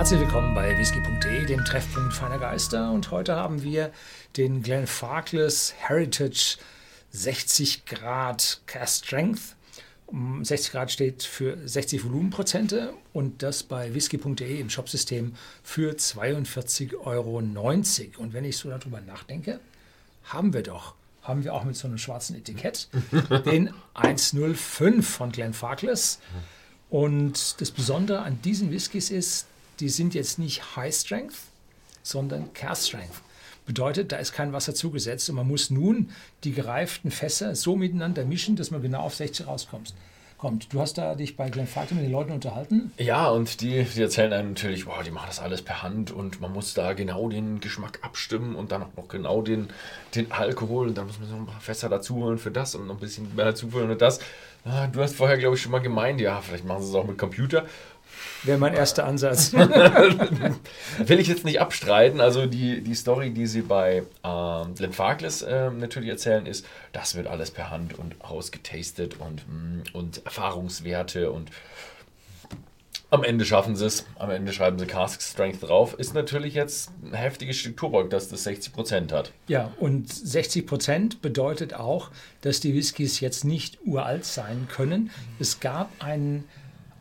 Herzlich willkommen bei whisky.de, dem Treffpunkt feiner Geister. Und heute haben wir den Glenfarclas Heritage 60 Grad Cast Strength. 60 Grad steht für 60 Volumenprozente und das bei whisky.de im Shopsystem für 42,90 Euro. Und wenn ich so darüber nachdenke, haben wir doch, haben wir auch mit so einem schwarzen Etikett den 105 von Glenfarclas. Und das Besondere an diesen Whiskys ist, die sind jetzt nicht High Strength, sondern Cast Strength. Bedeutet, da ist kein Wasser zugesetzt und man muss nun die gereiften Fässer so miteinander mischen, dass man genau auf 60 rauskommt. Kommt. Du hast da dich bei Glenn Falk mit den Leuten unterhalten? Ja, und die, die erzählen einem natürlich, boah, die machen das alles per Hand und man muss da genau den Geschmack abstimmen und dann auch noch genau den, den Alkohol und dann muss man so ein paar Fässer dazu holen für das und noch ein bisschen mehr dazu holen und das. Ah, du hast vorher, glaube ich, schon mal gemeint, ja, vielleicht machen sie es auch mit Computer. Wäre mein erster Ansatz. Will ich jetzt nicht abstreiten. Also die, die Story, die sie bei ähm, Glenn Farkless äh, natürlich erzählen, ist, das wird alles per Hand und ausgetastet und, mm, und Erfahrungswerte und am Ende schaffen sie es. Am Ende schreiben sie Cask Strength drauf. Ist natürlich jetzt ein heftiges Stück Tobak, dass das 60% hat. Ja, und 60% bedeutet auch, dass die Whiskys jetzt nicht uralt sein können. Es gab einen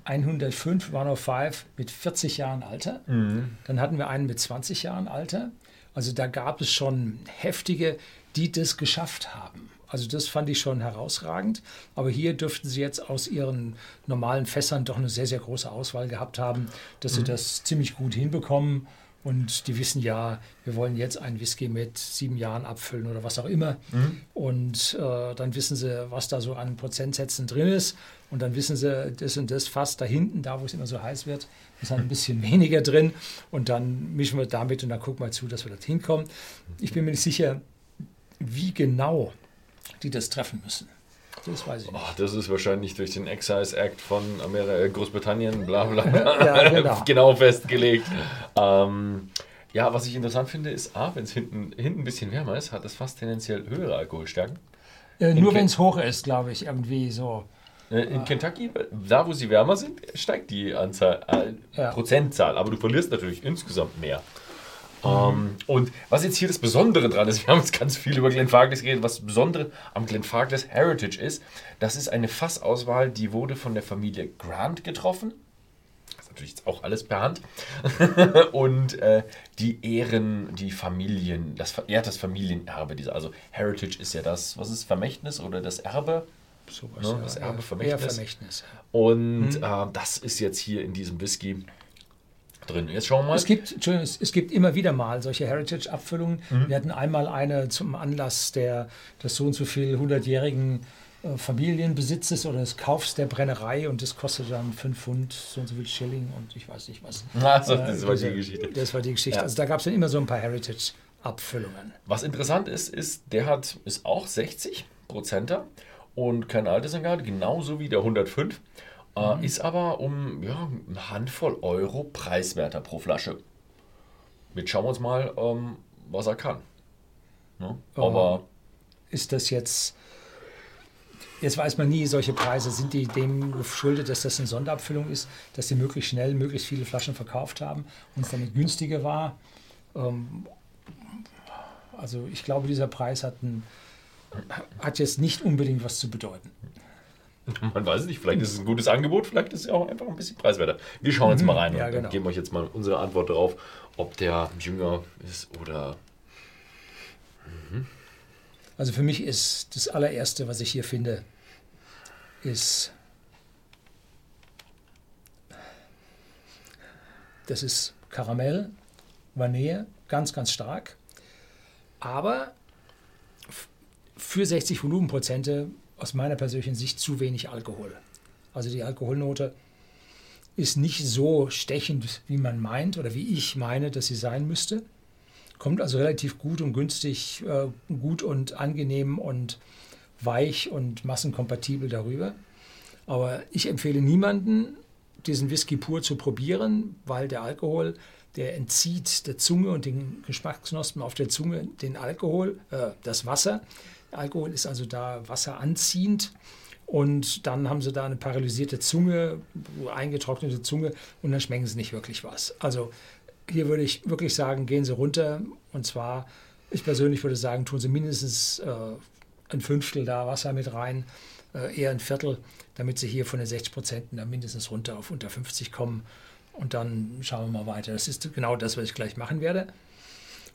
105 105 mit 40 Jahren Alter. Mhm. Dann hatten wir einen mit 20 Jahren Alter. Also da gab es schon heftige, die das geschafft haben. Also das fand ich schon herausragend. Aber hier dürften sie jetzt aus ihren normalen Fässern doch eine sehr, sehr große Auswahl gehabt haben, dass sie mhm. das ziemlich gut hinbekommen. Und die wissen ja, wir wollen jetzt einen Whisky mit sieben Jahren abfüllen oder was auch immer. Mhm. Und äh, dann wissen sie, was da so an Prozentsätzen drin ist. Und dann wissen sie, das und das fast da hinten, da wo es immer so heiß wird, ist halt ein bisschen weniger drin. Und dann mischen wir damit und dann gucken wir zu, dass wir dorthin kommen. Ich bin mir nicht sicher, wie genau die das treffen müssen. Das weiß ich nicht. Oh, das ist wahrscheinlich durch den Excise Act von Amerika, äh, Großbritannien, bla bla, ja, genau. genau festgelegt. Ähm, ja, was ich interessant finde, ist, A, wenn es hinten, hinten ein bisschen wärmer ist, hat es fast tendenziell höhere Alkoholstärken. Äh, nur wenn es hoch ist, glaube ich, irgendwie so. Äh, in Kentucky, da wo sie wärmer sind, steigt die Anzahl, äh, ja. Prozentzahl, aber du verlierst natürlich insgesamt mehr. Um, und was jetzt hier das Besondere dran ist, wir haben jetzt ganz viel über Glenfarclas geredet, was das Besondere am Glenfarclas Heritage ist, das ist eine Fassauswahl, die wurde von der Familie Grant getroffen. Das ist natürlich jetzt auch alles per Hand. und äh, die ehren die Familien, das verehrt das Familienerbe dieser. Also Heritage ist ja das, was ist Vermächtnis oder das Erbe? Sowas, ne? Das Erbe, Vermächtnis. Vermächtnis. Und mhm. äh, das ist jetzt hier in diesem Whisky drin. Jetzt schauen wir mal. Es gibt, es gibt immer wieder mal solche Heritage-Abfüllungen. Mhm. Wir hatten einmal eine zum Anlass der, des so und so viel hundertjährigen äh, Familienbesitzes oder des Kaufs der Brennerei und das kostet dann 5 Pfund, so und so viel Schilling und ich weiß nicht was. Also, das äh, war die Geschichte. Das war die Geschichte. Ja. Also da gab es dann immer so ein paar Heritage-Abfüllungen. Was interessant ist, ist, der hat ist auch 60 Prozenter und kein Altersangabe, genauso wie der 105. Äh, mhm. Ist aber um ja, eine Handvoll Euro preiswerter pro Flasche. Jetzt schauen wir uns mal, ähm, was er kann. Ne? Aber ist das jetzt. Jetzt weiß man nie, solche Preise sind die dem geschuldet, dass das eine Sonderabfüllung ist, dass sie möglichst schnell möglichst viele Flaschen verkauft haben und es damit günstiger war. Ähm, also ich glaube, dieser Preis hat, ein, hat jetzt nicht unbedingt was zu bedeuten. Man weiß es nicht, vielleicht ist es ein gutes Angebot, vielleicht ist es auch einfach ein bisschen preiswerter. Wir schauen jetzt mal rein ja, und genau. geben euch jetzt mal unsere Antwort darauf, ob der jünger ist oder. Mhm. Also für mich ist das allererste, was ich hier finde, ist. Das ist Karamell, Vanille, ganz, ganz stark. Aber für 60 Volumenprozente aus meiner persönlichen Sicht zu wenig Alkohol. Also die Alkoholnote ist nicht so stechend, wie man meint oder wie ich meine, dass sie sein müsste. Kommt also relativ gut und günstig, äh, gut und angenehm und weich und massenkompatibel darüber. Aber ich empfehle niemanden, diesen Whisky pur zu probieren, weil der Alkohol, der entzieht der Zunge und den Geschmacksknospen auf der Zunge den Alkohol, äh, das Wasser. Alkohol ist also da wasseranziehend und dann haben sie da eine paralysierte Zunge, eingetrocknete Zunge und dann schmecken sie nicht wirklich was. Also hier würde ich wirklich sagen, gehen Sie runter und zwar, ich persönlich würde sagen, tun Sie mindestens äh, ein Fünftel da Wasser mit rein, äh, eher ein Viertel, damit Sie hier von den 60 Prozent mindestens runter auf unter 50 kommen und dann schauen wir mal weiter. Das ist genau das, was ich gleich machen werde.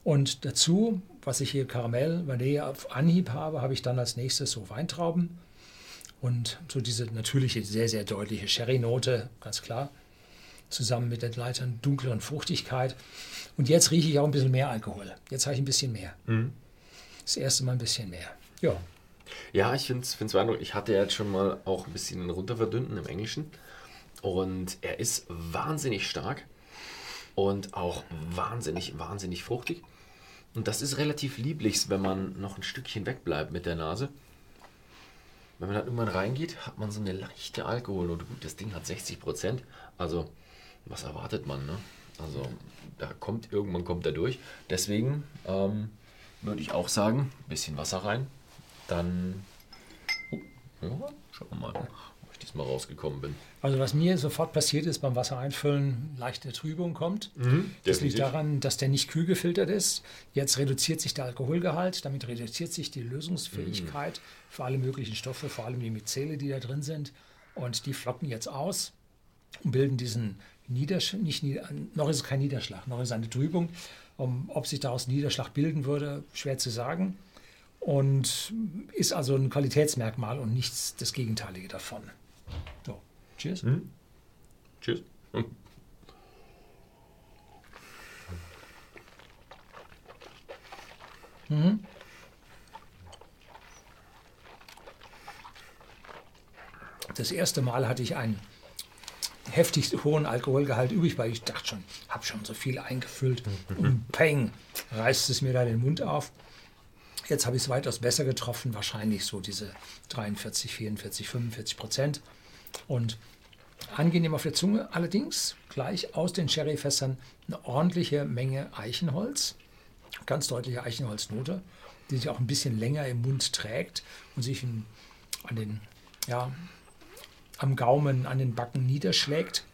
Und dazu, was ich hier Karamell, Vanille auf Anhieb habe, habe ich dann als nächstes so Weintrauben und so diese natürliche, sehr, sehr deutliche Sherry-Note, ganz klar, zusammen mit der leiteren dunkleren Fruchtigkeit. Und jetzt rieche ich auch ein bisschen mehr Alkohol. Jetzt habe ich ein bisschen mehr. Mhm. Das erste Mal ein bisschen mehr. Ja. Ja, ich finde es beeindruckend. Ich hatte ja jetzt schon mal auch ein bisschen runterverdünnten im Englischen. Und er ist wahnsinnig stark und auch wahnsinnig, wahnsinnig fruchtig. Und das ist relativ lieblich, wenn man noch ein Stückchen wegbleibt mit der Nase. Wenn man dann irgendwann reingeht, hat man so eine leichte Alkohol. Und gut, das Ding hat 60 Prozent. Also, was erwartet man? Ne? Also, da kommt irgendwann kommt er durch. Deswegen ähm, würde ich auch sagen, ein bisschen Wasser rein. Dann. Oh, ja, schauen wir mal, diesmal rausgekommen bin. Also was mir sofort passiert ist beim Wasser einfüllen, leichte Trübung kommt. Mhm, das liegt daran, dass der nicht kühl gefiltert ist. Jetzt reduziert sich der Alkoholgehalt, damit reduziert sich die Lösungsfähigkeit mhm. für alle möglichen Stoffe, vor allem die Myzele, die da drin sind. Und die flocken jetzt aus und bilden diesen Niederschlag, nicht noch ist es kein Niederschlag, noch ist es eine Trübung. Um, ob sich daraus Niederschlag bilden würde, schwer zu sagen. Und ist also ein Qualitätsmerkmal und nichts das Gegenteilige davon. Cheers. Mhm. Cheers. Mhm. Das erste Mal hatte ich einen heftig hohen Alkoholgehalt übrig, weil ich dachte schon, habe schon so viel eingefüllt und peng, reißt es mir da den Mund auf. Jetzt habe ich es weitaus besser getroffen, wahrscheinlich so diese 43, 44, 45 Prozent. Und Angenehm auf der Zunge, allerdings gleich aus den Sherryfässern eine ordentliche Menge Eichenholz, ganz deutliche Eichenholznote, die sich auch ein bisschen länger im Mund trägt und sich in, an den, ja, am Gaumen, an den Backen niederschlägt.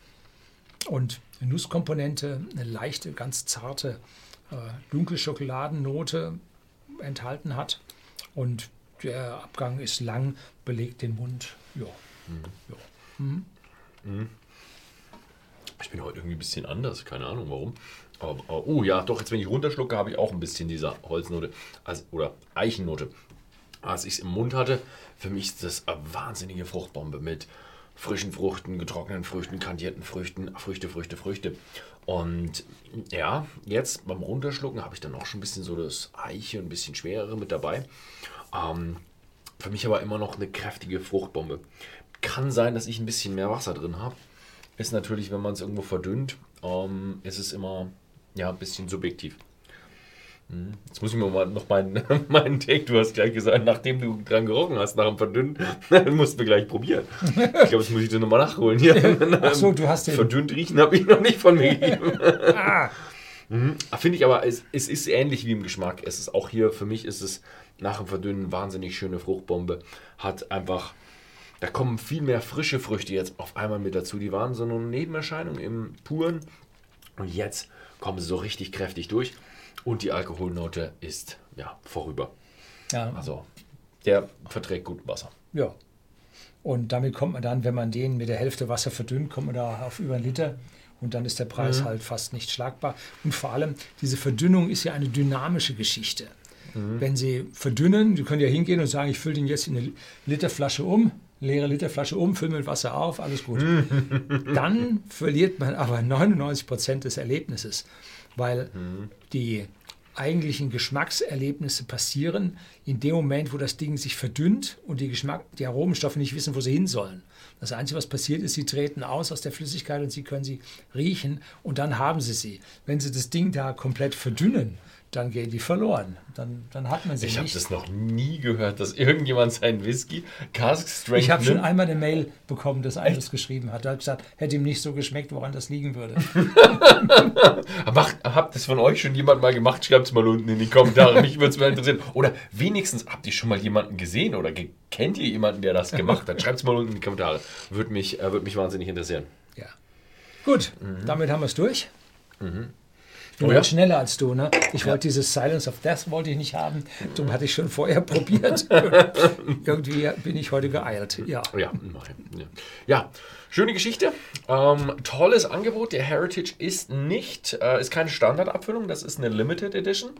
Und eine Nusskomponente, eine leichte, ganz zarte, äh, dunkle Schokoladennote enthalten hat. Und der Abgang ist lang, belegt den Mund. Ja. Mhm. ja. Mhm. Ich bin heute irgendwie ein bisschen anders, keine Ahnung warum. Aber, aber, oh ja, doch, jetzt wenn ich runterschlucke, habe ich auch ein bisschen dieser Holznote also, oder Eichennote. Als ich es im Mund hatte, für mich ist das eine wahnsinnige Fruchtbombe mit frischen Früchten, getrockneten Früchten, kandierten Früchten, Früchte, Früchte, Früchte. Und ja, jetzt beim Runterschlucken habe ich dann auch schon ein bisschen so das Eiche, ein bisschen schwerere mit dabei. Ähm, für mich aber immer noch eine kräftige Fruchtbombe. Kann sein, dass ich ein bisschen mehr Wasser drin habe. Ist natürlich, wenn man es irgendwo verdünnt, ähm, ist es immer ja, ein bisschen subjektiv. Hm. Jetzt muss ich mir mal noch meinen, meinen Take, du hast gleich gesagt, nachdem du dran gerochen hast, nach dem Verdünnen, dann musst du gleich probieren. Ich glaube, das muss ich dir nochmal nachholen. Hier. Ach so, du hast den... Verdünnt riechen habe ich noch nicht von mir gegeben. ah. mhm. Finde ich aber, es, es ist ähnlich wie im Geschmack. Es ist auch hier, für mich ist es nach dem Verdünnen wahnsinnig schöne Fruchtbombe. Hat einfach da kommen viel mehr frische Früchte jetzt auf einmal mit dazu. Die waren so eine Nebenerscheinung im Puren. Und jetzt kommen sie so richtig kräftig durch. Und die Alkoholnote ist ja vorüber. Ja. Also der verträgt gut Wasser. Ja. Und damit kommt man dann, wenn man den mit der Hälfte Wasser verdünnt, kommt man da auf über einen Liter. Und dann ist der Preis mhm. halt fast nicht schlagbar. Und vor allem, diese Verdünnung ist ja eine dynamische Geschichte. Mhm. Wenn Sie verdünnen, Sie können ja hingehen und sagen, ich fülle den jetzt in eine Literflasche um, leere Literflasche um, füllen mit Wasser auf, alles gut. Dann verliert man aber 99 Prozent des Erlebnisses, weil mhm. die eigentlichen Geschmackserlebnisse passieren in dem Moment, wo das Ding sich verdünnt und die, Geschmack, die Aromenstoffe nicht wissen, wo sie hin sollen. Das Einzige, was passiert ist, sie treten aus aus der Flüssigkeit und sie können sie riechen und dann haben sie sie. Wenn sie das Ding da komplett verdünnen, dann gehen die verloren. Dann, dann hat man sie Ich habe nicht. das noch nie gehört, dass irgendjemand seinen Whisky Cask Strength Ich habe schon einmal eine Mail bekommen, dass einer das geschrieben hat. Er hat gesagt, hätte ihm nicht so geschmeckt, woran das liegen würde. Macht, habt das von euch schon jemand mal gemacht? Schreibt es mal unten in die Kommentare. Mich würde es mal interessieren. Oder wenigstens habt ihr schon mal jemanden gesehen oder kennt ihr jemanden, der das gemacht hat? Schreibt es mal unten in die Kommentare. Würde mich, äh, würde mich wahnsinnig interessieren. Ja. Gut, damit haben wir es durch. Ich bin Oh ja? schneller als du, ne? Ich wollte dieses Silence of Death wollte ich nicht haben. Darum hatte ich schon vorher probiert. Irgendwie bin ich heute geeilt. Ja. Ja, ja. ja, schöne Geschichte. Ähm, tolles Angebot. Der Heritage ist nicht, äh, ist keine Standardabfüllung, das ist eine Limited Edition.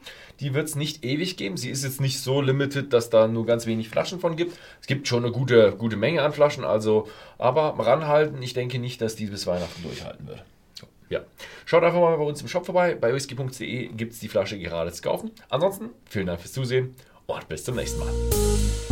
Die wird es nicht ewig geben. Sie ist jetzt nicht so limited, dass da nur ganz wenig Flaschen von gibt. Es gibt schon eine gute, gute Menge an Flaschen, also aber ranhalten. Ich denke nicht, dass die bis Weihnachten durchhalten wird. Ja. Schaut einfach mal bei uns im Shop vorbei. Bei whisky.de gibt es die Flasche gerade zu kaufen. Ansonsten, vielen Dank fürs Zusehen und bis zum nächsten Mal.